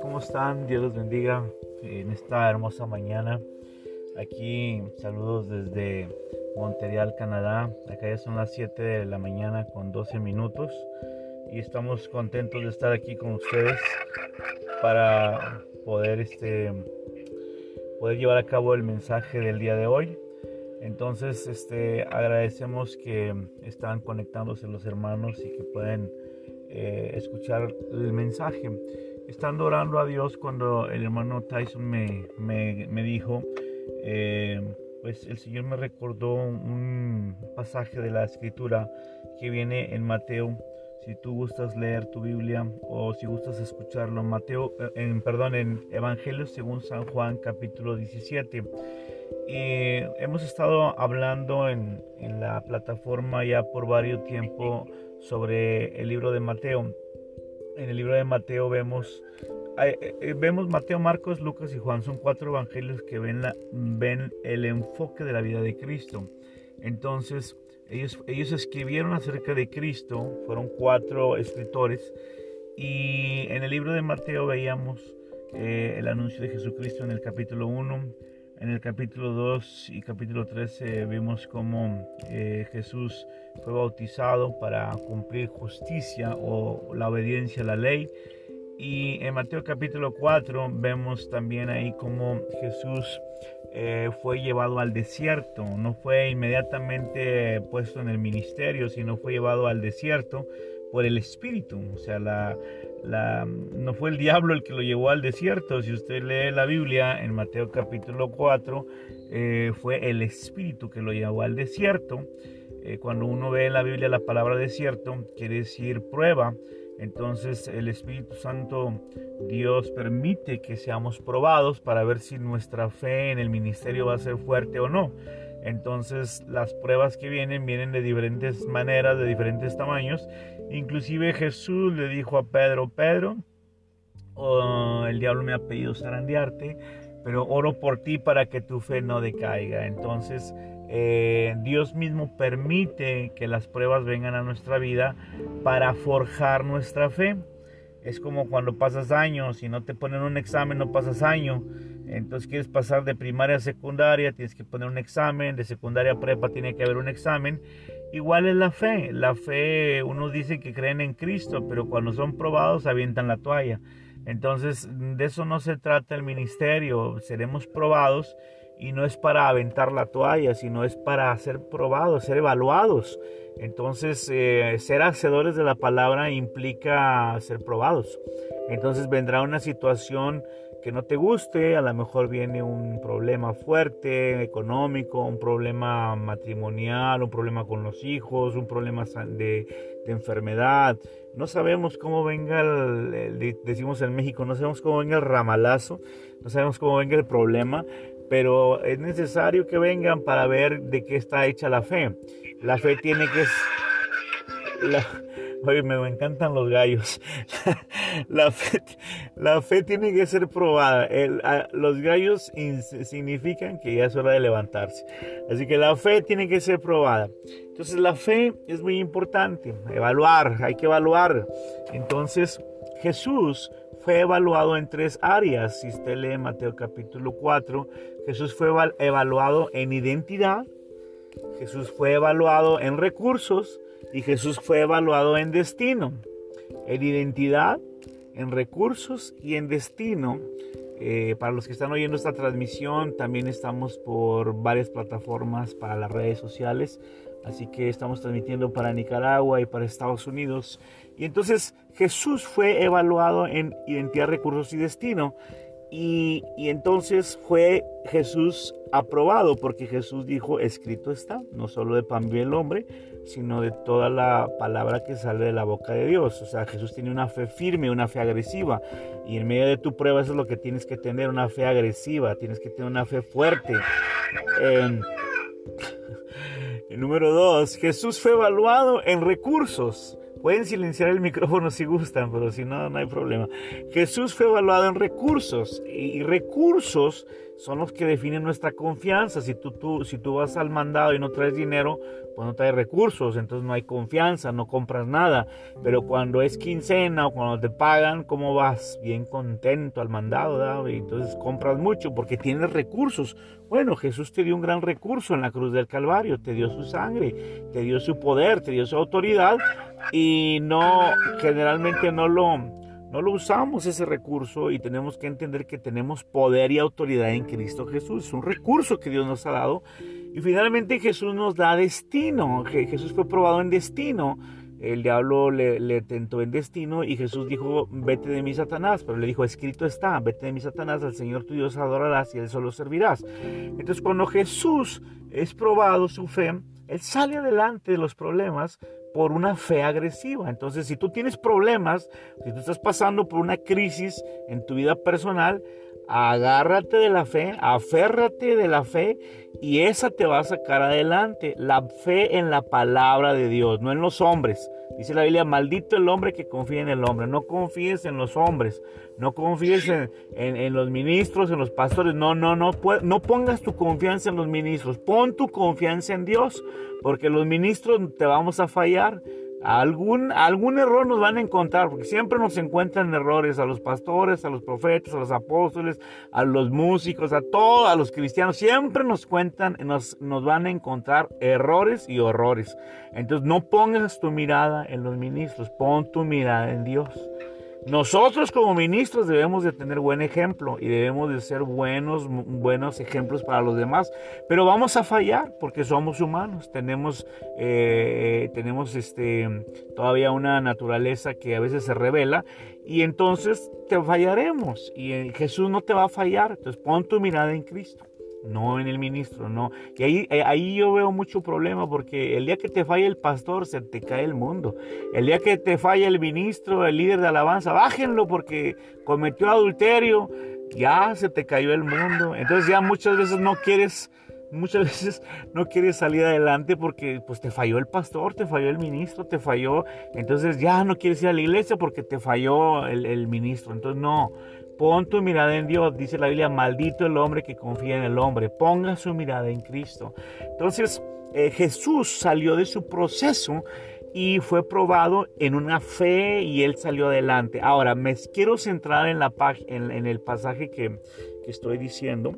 ¿Cómo están? Dios los bendiga en esta hermosa mañana. Aquí saludos desde Montreal, Canadá. Acá ya son las 7 de la mañana con 12 minutos y estamos contentos de estar aquí con ustedes para poder este poder llevar a cabo el mensaje del día de hoy. Entonces, este agradecemos que están conectándose los hermanos y que pueden eh, escuchar el mensaje. Estando orando a Dios cuando el hermano Tyson me, me, dijo, eh, pues el Señor me recordó un pasaje de la escritura que viene en Mateo. Si tú gustas leer tu Biblia o si gustas escucharlo, Mateo, eh, en, perdón, en Evangelio según San Juan capítulo 17. Y hemos estado hablando en, la plataforma ya por varios tiempo sobre el libro de Mateo. En el libro de Mateo vemos, eh, eh, vemos Mateo, Marcos, Lucas y Juan. Son cuatro evangelios que ven, la, ven el enfoque de la vida de Cristo. Entonces, ellos, ellos escribieron acerca de Cristo, fueron cuatro escritores. Y en el libro de Mateo veíamos eh, el anuncio de Jesucristo en el capítulo 1 en el capítulo 2 y capítulo 13 vemos cómo eh, Jesús fue bautizado para cumplir justicia o la obediencia a la ley. Y en Mateo capítulo 4 vemos también ahí cómo Jesús eh, fue llevado al desierto. No fue inmediatamente puesto en el ministerio, sino fue llevado al desierto por el Espíritu. O sea, la, no fue el diablo el que lo llevó al desierto. Si usted lee la Biblia en Mateo capítulo 4, eh, fue el Espíritu que lo llevó al desierto. Eh, cuando uno ve en la Biblia la palabra desierto, quiere decir prueba. Entonces el Espíritu Santo, Dios permite que seamos probados para ver si nuestra fe en el ministerio va a ser fuerte o no. Entonces las pruebas que vienen vienen de diferentes maneras, de diferentes tamaños. Inclusive Jesús le dijo a Pedro, Pedro, oh, el diablo me ha pedido zarandearte, pero oro por ti para que tu fe no decaiga. Entonces eh, Dios mismo permite que las pruebas vengan a nuestra vida para forjar nuestra fe. Es como cuando pasas años y no te ponen un examen, no pasas año. Entonces quieres pasar de primaria a secundaria, tienes que poner un examen, de secundaria a prepa tiene que haber un examen. Igual es la fe. La fe, unos dicen que creen en Cristo, pero cuando son probados avientan la toalla. Entonces, de eso no se trata el ministerio. Seremos probados y no es para aventar la toalla, sino es para ser probados, ser evaluados. Entonces, eh, ser hacedores de la palabra implica ser probados. Entonces vendrá una situación que no te guste, a lo mejor viene un problema fuerte económico, un problema matrimonial, un problema con los hijos, un problema de, enfermedad. No sabemos cómo venga el, decimos en México, no sabemos cómo venga el ramalazo, no sabemos cómo venga el problema, pero es necesario que vengan para ver de qué está hecha la fe. La fe tiene que... Oye, me encantan los gallos. la, fe, tiene que ser probada. los gallos significan que ya es hora de levantarse. Así que la fe tiene que ser probada. Entonces la fe es muy importante. Evaluar, hay que evaluar. Entonces Jesús fue evaluado en tres áreas. Si usted lee Mateo capítulo 4, Jesús fue evaluado en identidad. Jesús fue evaluado en recursos y Jesús fue evaluado en destino, en identidad, en recursos y en destino. Eh, para los que están oyendo esta transmisión, también estamos por varias plataformas para las redes sociales. Así que estamos transmitiendo para Nicaragua y para Estados Unidos. Y entonces Jesús fue evaluado en identidad, recursos y destino. Y, entonces fue Jesús aprobado porque Jesús dijo, escrito está, no solo de pan vive el hombre, sino de toda la palabra que sale de la boca de Dios. O sea, Jesús tiene una fe firme, una fe agresiva. Y en medio de tu prueba eso es lo que tienes que tener, una fe agresiva, tienes que tener una fe fuerte. Eh, número dos, Jesús fue evaluado en recursos Pueden silenciar el micrófono si gustan, pero si no, no hay problema. Jesús fue evaluado en recursos y recursos son los que definen nuestra confianza. Si tú, si tú vas al mandado y no traes dinero, pues no traes recursos, entonces no hay confianza, no compras nada. Pero cuando es quincena o cuando te pagan, ¿cómo vas? Bien contento al mandado, ¿verdad? Entonces compras mucho porque tienes recursos. Bueno, Jesús te dio un gran recurso en la cruz del Calvario, te dio su sangre, te dio su poder, te dio su autoridad y no, generalmente no lo no lo usamos ese recurso y tenemos que entender que tenemos poder y autoridad en Cristo Jesús. Es un recurso que Dios nos ha dado. Y finalmente Jesús nos da destino. Jesús fue probado en destino. El diablo le, tentó en destino y Jesús dijo, vete de mí Satanás. Pero le dijo, escrito está, vete de mí Satanás, al Señor tu Dios adorarás y él solo servirás. Entonces cuando Jesús es probado su fe, él sale adelante de los problemas por una fe agresiva. Entonces, si tú tienes problemas, si tú estás pasando por una crisis en tu vida personal, agárrate de la fe, aférrate de la fe y esa te va a sacar adelante. La fe en la palabra de Dios, no en los hombres. Dice la Biblia, maldito el hombre que confía en el hombre. No confíes en los hombres, no confíes en, los ministros, en los pastores. No, no, no, no pongas tu confianza en los ministros. Pon tu confianza en Dios, porque los ministros te vamos a fallar. Algún, algún error nos van a encontrar, porque siempre nos encuentran errores a los pastores, a los profetas, a los apóstoles, a los músicos, a todos, a los cristianos. Siempre nos cuentan, nos, nos van a encontrar errores y horrores. Entonces no pongas tu mirada en los ministros, pon tu mirada en Dios. Nosotros como ministros debemos de tener buen ejemplo y debemos de ser buenos, buenos ejemplos para los demás, pero vamos a fallar porque somos humanos, tenemos, eh, tenemos este, todavía una naturaleza que a veces se revela y entonces te fallaremos y eh, Jesús no te va a fallar, entonces pon tu mirada en Cristo no en el ministro, no. Y ahí, eh, ahí yo veo mucho problema porque el día que te falla el pastor se te cae el mundo. El día que te falla el ministro, el líder de alabanza, bájenlo porque cometió adulterio, ya se te cayó el mundo. Entonces ya muchas veces no quieres, muchas veces no quieres salir adelante porque pues te falló el pastor, te falló el ministro, te falló. Entonces ya no quieres ir a la iglesia porque te falló el, el ministro. Entonces no. Pon tu mirada en Dios, dice la Biblia, maldito el hombre que confía en el hombre. Ponga su mirada en Cristo. Entonces, eh, Jesús salió de su proceso y fue probado en una fe y él salió adelante. Ahora, me quiero centrar en, la, en, el pasaje que, que estoy diciendo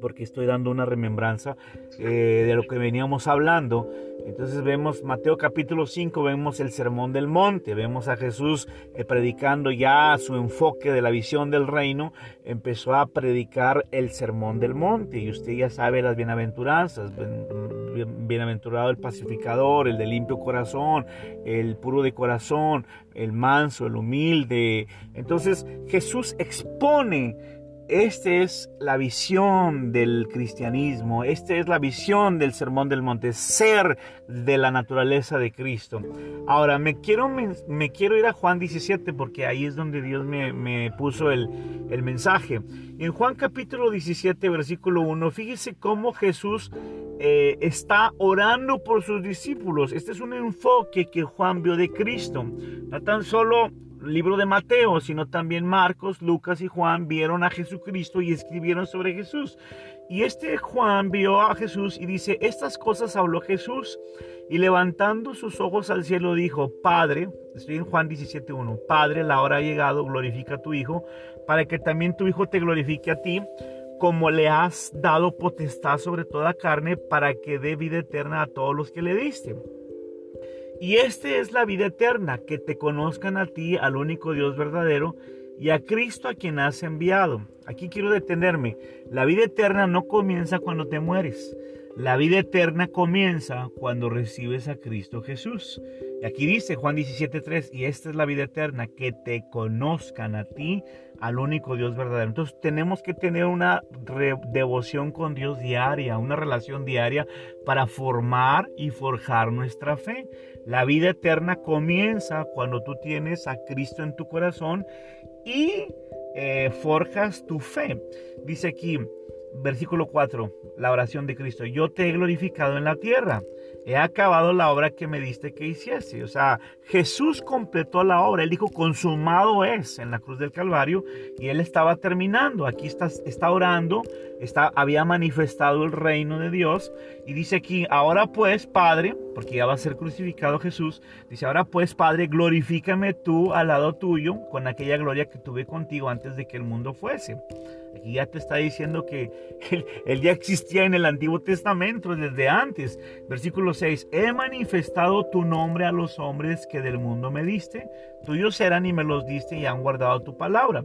porque estoy dando una remembranza eh, de lo que veníamos hablando. Entonces vemos Mateo capítulo 5, vemos el sermón del monte, vemos a Jesús eh, predicando ya su enfoque de la visión del reino, empezó a predicar el sermón del monte y usted ya sabe las bienaventuranzas, bienaventurado el pacificador, el de limpio corazón, el puro de corazón, el manso, el humilde. Entonces Jesús expone esta es la visión del cristianismo, esta es la visión del Sermón del Monte, ser de la naturaleza de Cristo. Ahora, me quiero, ir a Juan 17 porque ahí es donde Dios me, puso el, mensaje. En Juan capítulo 17, versículo 1, fíjese cómo Jesús eh, está orando por sus discípulos. Este es un enfoque que Juan vio de Cristo. No tan solo libro de Mateo, sino también Marcos, Lucas y Juan vieron a Jesucristo y escribieron sobre Jesús. Y este Juan vio a Jesús y dice, estas cosas habló Jesús. Y levantando sus ojos al cielo dijo, Padre, estoy en Juan 17.1, Padre, la hora ha llegado, glorifica a tu Hijo, para que también tu Hijo te glorifique a ti, como le has dado potestad sobre toda carne, para que dé vida eterna a todos los que le diste. Y esta es la vida eterna, que te conozcan a ti, al único Dios verdadero, y a Cristo a quien has enviado. Aquí quiero detenerme. La vida eterna no comienza cuando te mueres. La vida eterna comienza cuando recibes a Cristo Jesús. Y aquí dice Juan 17:3, y esta es la vida eterna, que te conozcan a ti, al único Dios verdadero. Entonces tenemos que tener una devoción con Dios diaria, una relación diaria para formar y forjar nuestra fe. La vida eterna comienza cuando tú tienes a Cristo en tu corazón y eh, forjas tu fe. Dice aquí, versículo 4, la oración de Cristo, yo te he glorificado en la tierra. He acabado la obra que me diste que hiciese. O sea, Jesús completó la obra. Él dijo, consumado es en la cruz del Calvario y él estaba terminando. Aquí está, está orando, está, había manifestado el reino de Dios y dice aquí, ahora pues, Padre, porque ya va a ser crucificado Jesús, dice, ahora pues, Padre, glorifícame tú al lado tuyo con aquella gloria que tuve contigo antes de que el mundo fuese. Aquí ya te está diciendo que él, ya existía en el Antiguo Testamento desde antes. Versículo 6, he manifestado tu nombre a los hombres que del mundo me diste, tuyos eran y me los diste y han guardado tu palabra.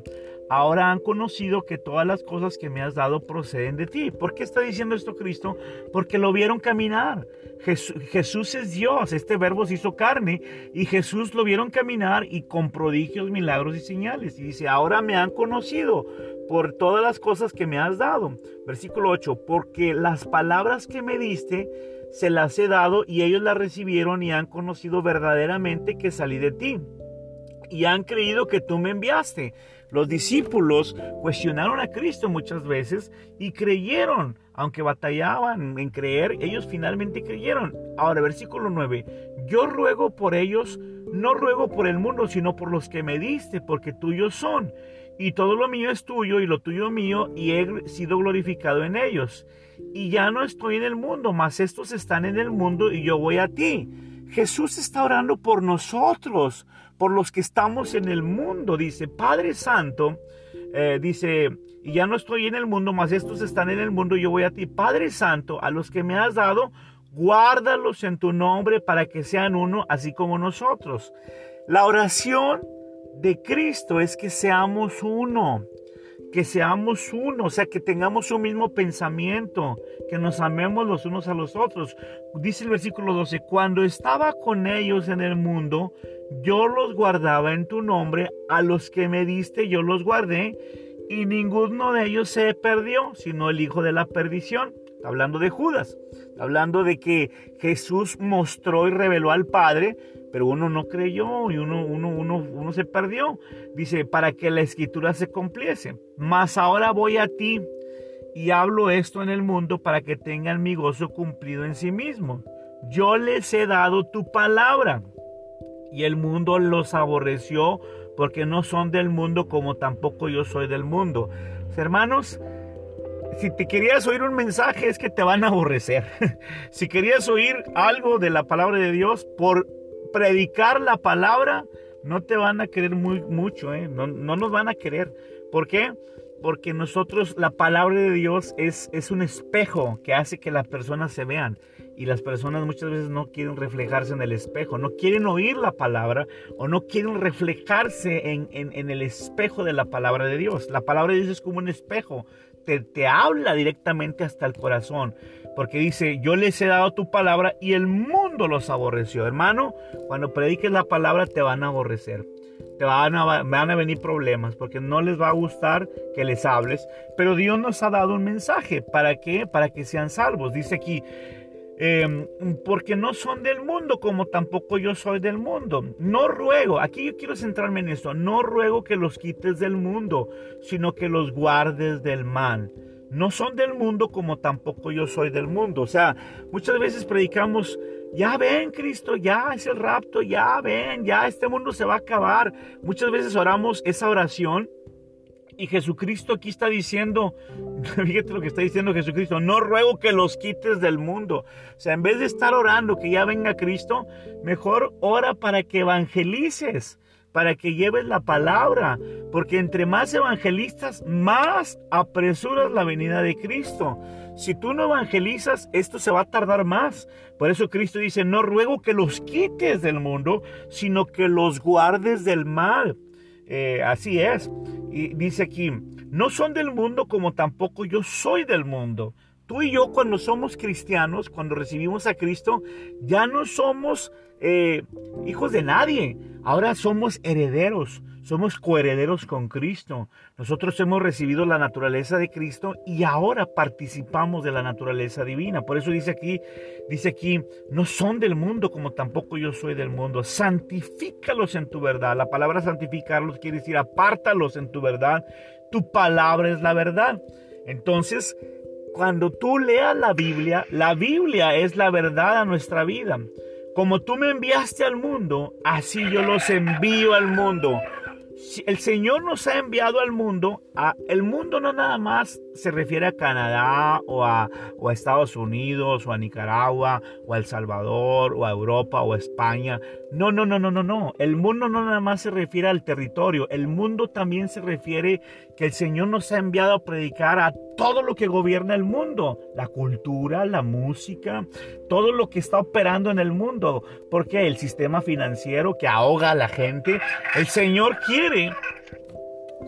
Ahora han conocido que todas las cosas que me has dado proceden de ti. ¿Por qué está diciendo esto Cristo? Porque lo vieron caminar. Jesús, es Dios, este verbo se hizo carne y Jesús lo vieron caminar y con prodigios, milagros y señales. Y dice, ahora me han conocido por todas las cosas que me has dado. Versículo 8, porque las palabras que me diste se las he dado y ellos las recibieron y han conocido verdaderamente que salí de ti. Y han creído que tú me enviaste. Los discípulos cuestionaron a Cristo muchas veces y creyeron, aunque batallaban en creer, ellos finalmente creyeron. Ahora, versículo 9, yo ruego por ellos, no ruego por el mundo, sino por los que me diste, porque tuyos son y todo lo mío es tuyo y lo tuyo mío, y he sido glorificado en ellos. Y ya no estoy en el mundo, mas estos están en el mundo y yo voy a ti. Jesús está orando por nosotros, por los que estamos en el mundo. Dice, Padre Santo, eh, dice, y ya no estoy en el mundo, mas estos están en el mundo yo voy a ti. Padre Santo, a los que me has dado, guárdalos en tu nombre para que sean uno, así como nosotros. La oración de Cristo es que seamos uno, que seamos uno, o sea, que tengamos un mismo pensamiento, que nos amemos los unos a los otros. Dice el versículo 12, cuando estaba con ellos en el mundo, yo los guardaba en tu nombre, a los que me diste yo los guardé, y ninguno de ellos se perdió, sino el hijo de la perdición. hablando de Judas, hablando de que Jesús mostró y reveló al Padre, pero uno no creyó y uno, uno, uno, uno se perdió. Dice, para que la escritura se cumpliese. Mas ahora voy a ti y hablo esto en el mundo para que tengan mi gozo cumplido en sí mismo. Yo les he dado tu palabra y el mundo los aborreció porque no son del mundo como tampoco yo soy del mundo. Hermanos, si te querías oír un mensaje es que te van a aborrecer. si querías oír algo de la palabra de Dios, por predicar la palabra, no te van a querer muy, mucho, ¿eh? no, no, nos van a querer. ¿Por qué? Porque nosotros, la palabra de Dios es, es un espejo que hace que las personas se vean. Y las personas muchas veces no quieren reflejarse en el espejo, no quieren oír la palabra o no quieren reflejarse en, en, en el espejo de la palabra de Dios. La palabra de Dios es como un espejo, te, te habla directamente hasta el corazón porque dice, yo les he dado tu palabra y el mundo los aborreció. Hermano, cuando prediques la palabra te van a aborrecer. Te van a, van a venir problemas porque no les va a gustar que les hables. Pero Dios nos ha dado un mensaje. ¿Para qué? Para que sean salvos. Dice aquí, em, porque no son del mundo como tampoco yo soy del mundo. No ruego, aquí yo quiero centrarme en esto, no ruego que los quites del mundo, sino que los guardes del mal no son del mundo como tampoco yo soy del mundo. O sea, muchas veces predicamos, ya ven Cristo, ya es el rapto, ya ven, ya este mundo se va a acabar. Muchas veces oramos esa oración y Jesucristo aquí está diciendo, fíjate lo que está diciendo Jesucristo, no ruego que los quites del mundo. O sea, en vez de estar orando que ya venga Cristo, mejor ora para que evangelices para que lleves la palabra, porque entre más evangelistas, más apresuras la venida de Cristo. Si tú no evangelizas, esto se va a tardar más. Por eso Cristo dice, no ruego que los quites del mundo, sino que los guardes del mal. Eh, así es. Y dice aquí, no son del mundo como tampoco yo soy del mundo. Tú y yo cuando somos cristianos, cuando recibimos a Cristo, ya no somos eh, hijos de nadie. Ahora somos herederos, somos coherederos con Cristo. Nosotros hemos recibido la naturaleza de Cristo y ahora participamos de la naturaleza divina. Por eso dice aquí, dice aquí, no son del mundo como tampoco yo soy del mundo. Santifícalos en tu verdad. La palabra santificarlos quiere decir apártalos en tu verdad. Tu palabra es la verdad. Entonces, cuando tú leas la Biblia, la Biblia es la verdad a nuestra vida. Como tú me enviaste al mundo, así yo los envío al mundo. El Señor nos ha enviado al mundo, el mundo no nada más se refiere a Canadá o a, Estados Unidos o a Nicaragua o a El Salvador o a Europa o a España. No, no, no, no, no, no. El mundo no nada más se refiere al territorio. El mundo también se refiere que el Señor nos ha enviado a predicar a todo lo que gobierna el mundo, la cultura, la música, todo lo que está operando en el mundo, porque el sistema financiero que ahoga a la gente, el Señor quiere,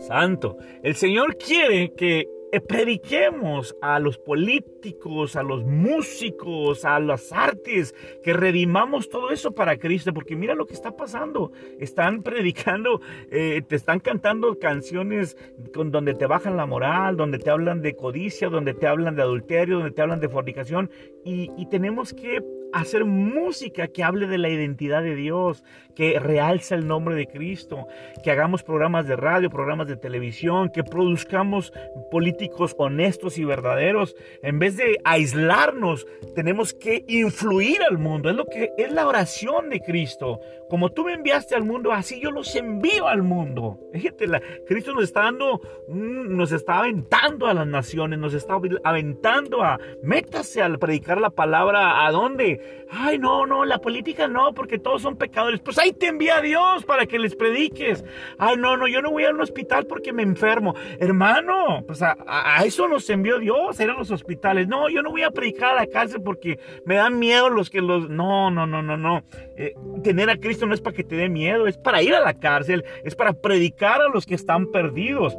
santo, el Señor quiere que prediquemos a los políticos, a los músicos, a las artes, que redimamos todo eso para Cristo, porque mira lo que está pasando. Están predicando, eh, te están cantando canciones con, donde te bajan la moral, donde te hablan de codicia, donde te hablan de adulterio, donde te hablan de fornicación, y tenemos que hacer música que hable de la identidad de Dios, que realza el nombre de Cristo, que hagamos programas de radio, programas de televisión, que produzcamos políticos honestos y verdaderos. En vez de aislarnos, tenemos que influir al mundo. Es lo que es la oración de Cristo. Como tú me enviaste al mundo, así yo los envío al mundo. Fíjate, Cristo nos está dando, nos está aventando a las naciones, nos está aventando a métase al predicar la palabra. ¿A dónde? Ay, no, no, la política no, porque todos son pecadores. Pues ahí te envía Dios para que les prediques. Ay, no, no, yo no voy a un hospital porque me enfermo. Hermano, pues a, eso nos envió Dios, eran los hospitales. No, yo no voy a predicar a la cárcel porque me dan miedo los que los... No, no, no, no, no. Eh, tener a Cristo no es para que te dé miedo, es para ir a la cárcel, es para predicar a los que están perdidos.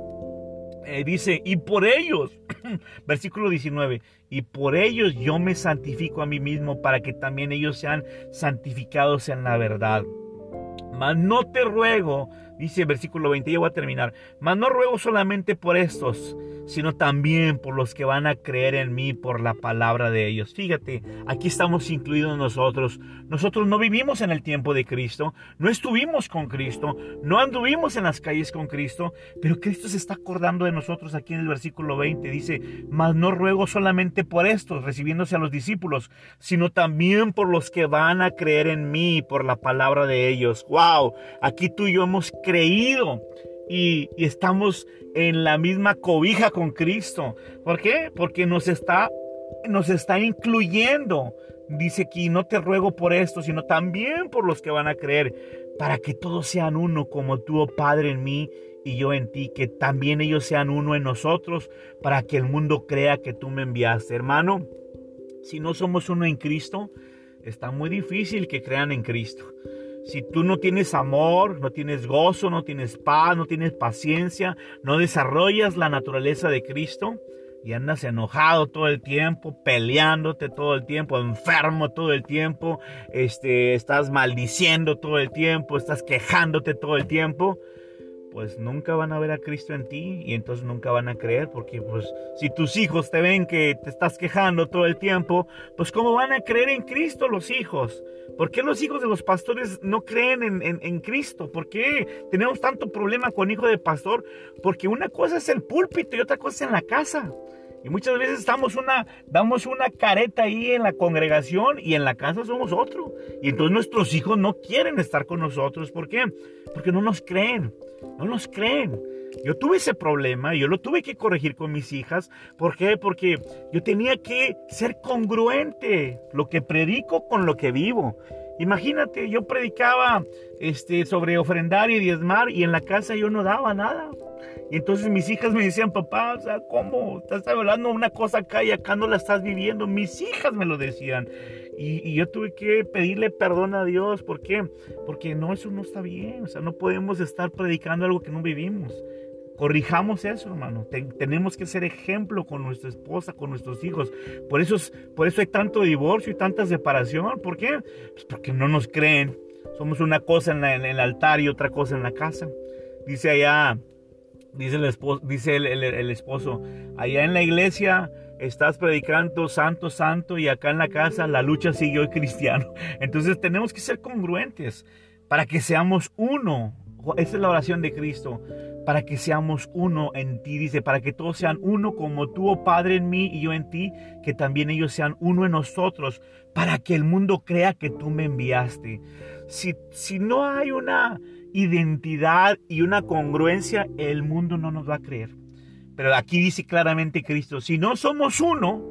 Eh, dice, y por ellos, versículo 19, y por ellos yo me santifico a mí mismo para que también ellos sean santificados en la verdad. Mas no te ruego, dice el versículo 20, ya voy a terminar, mas no ruego solamente por estos, sino también por los que van a creer en mí por la palabra de ellos. Fíjate, aquí estamos incluidos nosotros. Nosotros no vivimos en el tiempo de Cristo, no estuvimos con Cristo, no anduvimos en las calles con Cristo, pero Cristo se está acordando de nosotros aquí en el versículo 20. Dice, mas no ruego solamente por estos, recibiéndose a los discípulos, sino también por los que van a creer en mí por la palabra de ellos. ¡Wow! Aquí tú y yo hemos creído y, estamos en la misma cobija con Cristo. ¿Por qué? Porque nos está, nos está incluyendo. Dice aquí, no te ruego por esto, sino también por los que van a creer, para que todos sean uno como tú, oh Padre, en mí y yo en ti, que también ellos sean uno en nosotros, para que el mundo crea que tú me enviaste. Hermano, si no somos uno en Cristo, está muy difícil que crean en Cristo. Si tú no tienes amor, no tienes gozo, no tienes paz, no tienes paciencia, no desarrollas la naturaleza de Cristo y andas enojado todo el tiempo, peleándote todo el tiempo, enfermo todo el tiempo, este, estás maldiciendo todo el tiempo, estás quejándote todo el tiempo, pues nunca van a ver a Cristo en ti y entonces nunca van a creer porque pues si tus hijos te ven que te estás quejando todo el tiempo, pues cómo van a creer en Cristo los hijos. ¿Por qué los hijos de los pastores no creen en, en, Cristo? ¿Por qué tenemos tanto problema con hijo de pastor? Porque una cosa es el púlpito y otra cosa es en la casa. Y muchas veces estamos una, damos una careta ahí en la congregación y en la casa somos otro. Y entonces nuestros hijos no quieren estar con nosotros. ¿Por qué? Porque no nos creen. No nos creen. Yo tuve ese problema, yo lo tuve que corregir con mis hijas. ¿Por qué? Porque yo tenía que ser congruente, lo que predico con lo que vivo. Imagínate, yo predicaba este, sobre ofrendar y diezmar y en la casa yo no daba nada. Y entonces mis hijas me decían, papá, o sea, ¿cómo? Estás hablando una cosa acá y acá no la estás viviendo. Mis hijas me lo decían. Y, yo tuve que pedirle perdón a Dios. ¿Por qué? Porque no, eso no está bien. O sea, no podemos estar predicando algo que no vivimos. Corrijamos eso, hermano. tenemos que ser ejemplo con nuestra esposa, con nuestros hijos. Por eso, por eso hay tanto divorcio y tanta separación. ¿Por qué? Pues porque no nos creen. Somos una cosa en, el altar y otra cosa en la casa. Dice allá, dice el esposo, dice el esposo allá en la iglesia estás predicando santo, santo y acá en la casa la lucha sigue hoy cristiano. Entonces tenemos que ser congruentes para que seamos uno esa es la oración de Cristo, para que seamos uno en ti, dice, para que todos sean uno como tú, oh Padre, en mí y yo en ti, que también ellos sean uno en nosotros, para que el mundo crea que tú me enviaste. Si, si no hay una identidad y una congruencia, el mundo no nos va a creer. Pero aquí dice claramente Cristo, si no somos uno,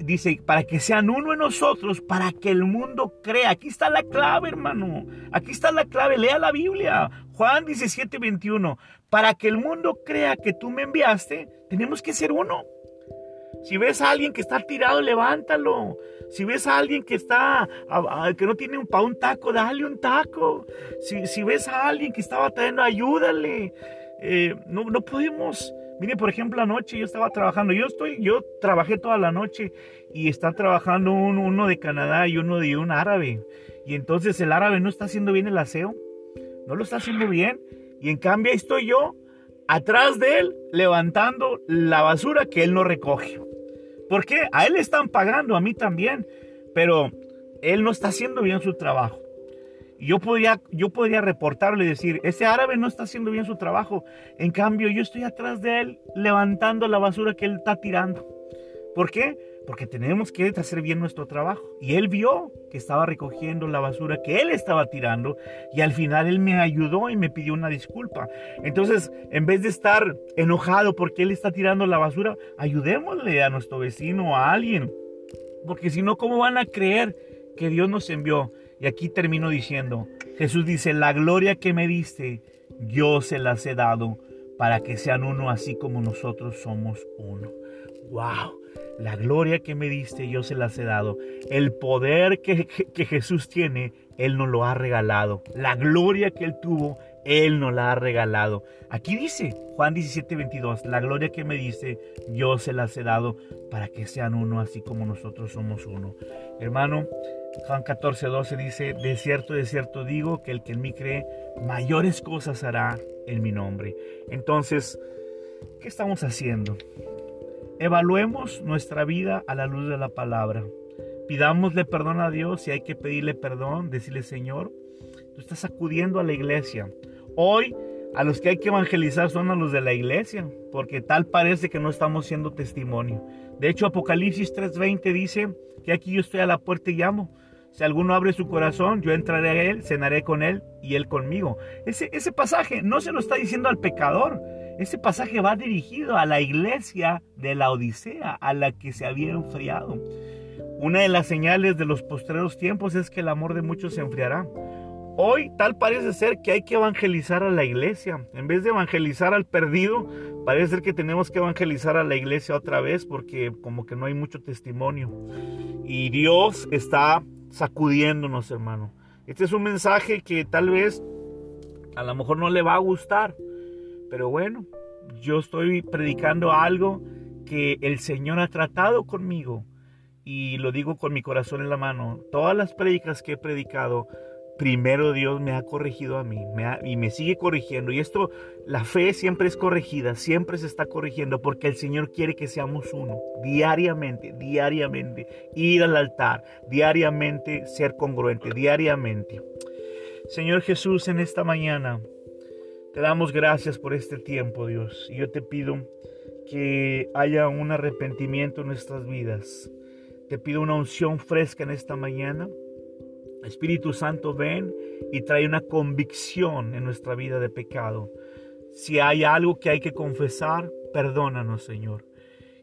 dice, para que sean uno en nosotros, para que el mundo crea. Aquí está la clave, hermano. Aquí está la clave. Lea la Biblia. Juan 17, 21. Para que el mundo crea que tú me enviaste, tenemos que ser uno. Si ves a alguien que está tirado, levántalo. Si ves a alguien que está, que no tiene un, para un taco, dale un taco. Si, si ves a alguien que está batallando, ayúdale. Eh, no, no podemos Mire, por ejemplo, anoche yo estaba trabajando, yo estoy, yo trabajé toda la noche y está trabajando uno de Canadá y uno de un árabe. Y entonces el árabe no está haciendo bien el aseo, no lo está haciendo bien. Y en cambio ahí estoy yo, atrás de él, levantando la basura que él no recoge. ¿Por qué? A él le están pagando, a mí también, pero él no está haciendo bien su trabajo yo podría, yo podría reportarle y decir, ese árabe no está haciendo bien su trabajo. En cambio, yo estoy atrás de él levantando la basura que él está tirando. ¿Por qué? Porque tenemos que hacer bien nuestro trabajo. Y él vio que estaba recogiendo la basura que él estaba tirando y al final él me ayudó y me pidió una disculpa. Entonces, en vez de estar enojado porque él está tirando la basura, ayudémosle a nuestro vecino, a alguien. Porque si no, ¿cómo van a creer que Dios nos envió? Y aquí termino diciendo, Jesús dice, la gloria que me diste, yo se las he dado para que sean uno así como nosotros somos uno. ¡Wow! La gloria que me diste, yo se las he dado. El poder que, Jesús tiene, Él nos lo ha regalado. La gloria que Él tuvo, Él nos la ha regalado. Aquí dice Juan 17, 22, la gloria que me diste, yo se las he dado para que sean uno así como nosotros somos uno. Hermano, Juan 14, 12 dice, de cierto, de cierto digo que el que en mí cree, mayores cosas hará en mi nombre. Entonces, ¿qué estamos haciendo? Evaluemos nuestra vida a la luz de la palabra. Pidámosle perdón a Dios si hay que pedirle perdón, decirle Señor, tú estás acudiendo a la iglesia. Hoy a los que hay que evangelizar son a los de la iglesia, porque tal parece que no estamos siendo testimonio. De hecho, Apocalipsis 3:20 dice que aquí yo estoy a la puerta y llamo. Si alguno abre su corazón, yo entraré a él, cenaré con él y él conmigo. Ese, ese pasaje no se lo está diciendo al pecador. Ese pasaje va dirigido a la iglesia de la Odisea, a la que se había enfriado. Una de las señales de los postreros tiempos es que el amor de muchos se enfriará. Hoy tal parece ser que hay que evangelizar a la iglesia. En vez de evangelizar al perdido, parece ser que tenemos que evangelizar a la iglesia otra vez porque como que no hay mucho testimonio. Y Dios está sacudiéndonos, hermano. Este es un mensaje que tal vez a lo mejor no le va a gustar, pero bueno, yo estoy predicando algo que el Señor ha tratado conmigo y lo digo con mi corazón en la mano. Todas las predicas que he predicado primero Dios me ha corregido a mí y me sigue corrigiendo. Y esto, la fe siempre es corregida, siempre se está corrigiendo porque el Señor quiere que seamos uno, diariamente, diariamente, ir al altar, diariamente ser congruente, diariamente. Señor Jesús, en esta mañana te damos gracias por este tiempo, Dios. Y yo te pido que haya un arrepentimiento en nuestras vidas. Te pido una unción fresca en esta mañana Espíritu Santo, ven y trae una convicción en nuestra vida de pecado. Si hay algo que hay que confesar, perdónanos, Señor.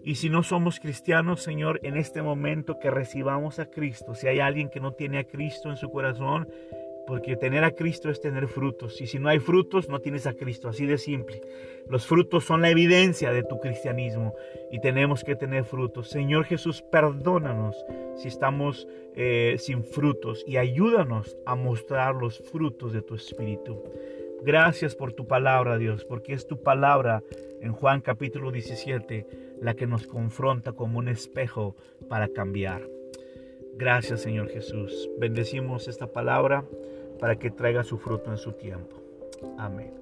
Y si no somos cristianos, Señor, en este momento que recibamos a Cristo, si hay alguien que no tiene a Cristo en su corazón, porque tener a Cristo es tener frutos. Y si no hay frutos, no tienes a Cristo. Así de simple. Los frutos son la evidencia de tu cristianismo y tenemos que tener frutos. Señor Jesús, perdónanos si estamos eh, sin frutos y ayúdanos a mostrar los frutos de tu Espíritu. Gracias por tu palabra, Dios, porque es tu palabra en Juan capítulo 17 la que nos confronta como un espejo para cambiar. Gracias, Señor Jesús. Bendecimos esta palabra para que traiga su fruto en su tiempo. Amén.